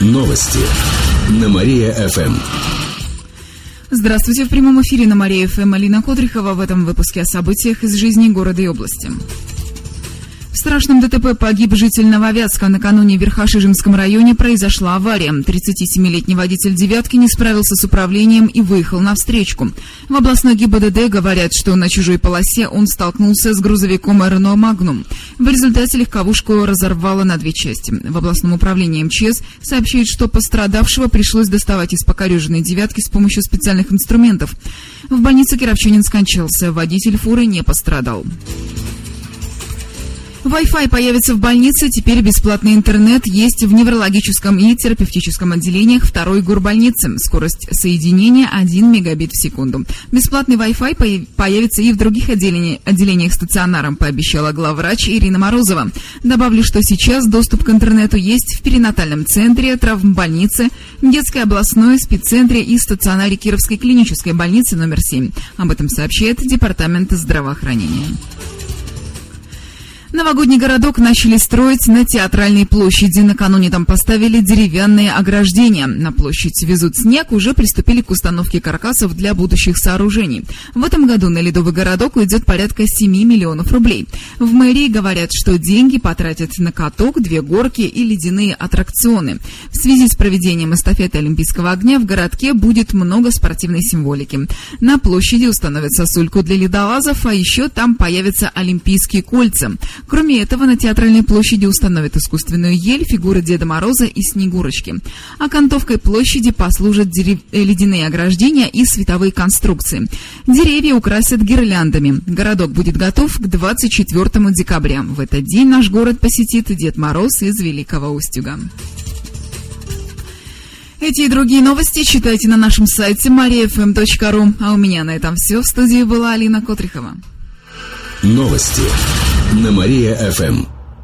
Новости на Мария-ФМ. Здравствуйте, в прямом эфире на Мария-ФМ Алина Кодрихова в этом выпуске о событиях из жизни города и области. В страшном ДТП погиб житель Нововятска. Накануне в Верхошижемском районе произошла авария. 37-летний водитель «девятки» не справился с управлением и выехал на встречку. В областной ГИБДД говорят, что на чужой полосе он столкнулся с грузовиком «Рено Магнум». В результате легковушку разорвало на две части. В областном управлении МЧС сообщают, что пострадавшего пришлось доставать из покореженной «девятки» с помощью специальных инструментов. В больнице Кировчанин скончался. Водитель фуры не пострадал. Wi-Fi появится в больнице, теперь бесплатный интернет есть в неврологическом и терапевтическом отделениях второй горбольницы. Скорость соединения 1 мегабит в секунду. Бесплатный Wi-Fi появится и в других отделениях, отделениях стационаром, пообещала главврач Ирина Морозова. Добавлю, что сейчас доступ к интернету есть в перинатальном центре, травмбольнице, детской областной спеццентре и стационаре Кировской клинической больницы номер 7. Об этом сообщает Департамент здравоохранения. Новогодний городок начали строить на Театральной площади. Накануне там поставили деревянные ограждения. На площадь везут снег, уже приступили к установке каркасов для будущих сооружений. В этом году на Ледовый городок уйдет порядка 7 миллионов рублей. В мэрии говорят, что деньги потратят на каток, две горки и ледяные аттракционы. В связи с проведением эстафеты Олимпийского огня в городке будет много спортивной символики. На площади установят сосульку для ледолазов, а еще там появятся олимпийские кольца. Кроме этого, на Театральной площади установят искусственную ель, фигуры Деда Мороза и Снегурочки. А Окантовкой площади послужат дерев... Э, ледяные ограждения и световые конструкции. Деревья украсят гирляндами. Городок будет готов к 24 декабря. В этот день наш город посетит Дед Мороз из Великого Устюга. Эти и другие новости читайте на нашем сайте mariafm.ru. А у меня на этом все. В студии была Алина Котрихова. Новости на Мария-ФМ.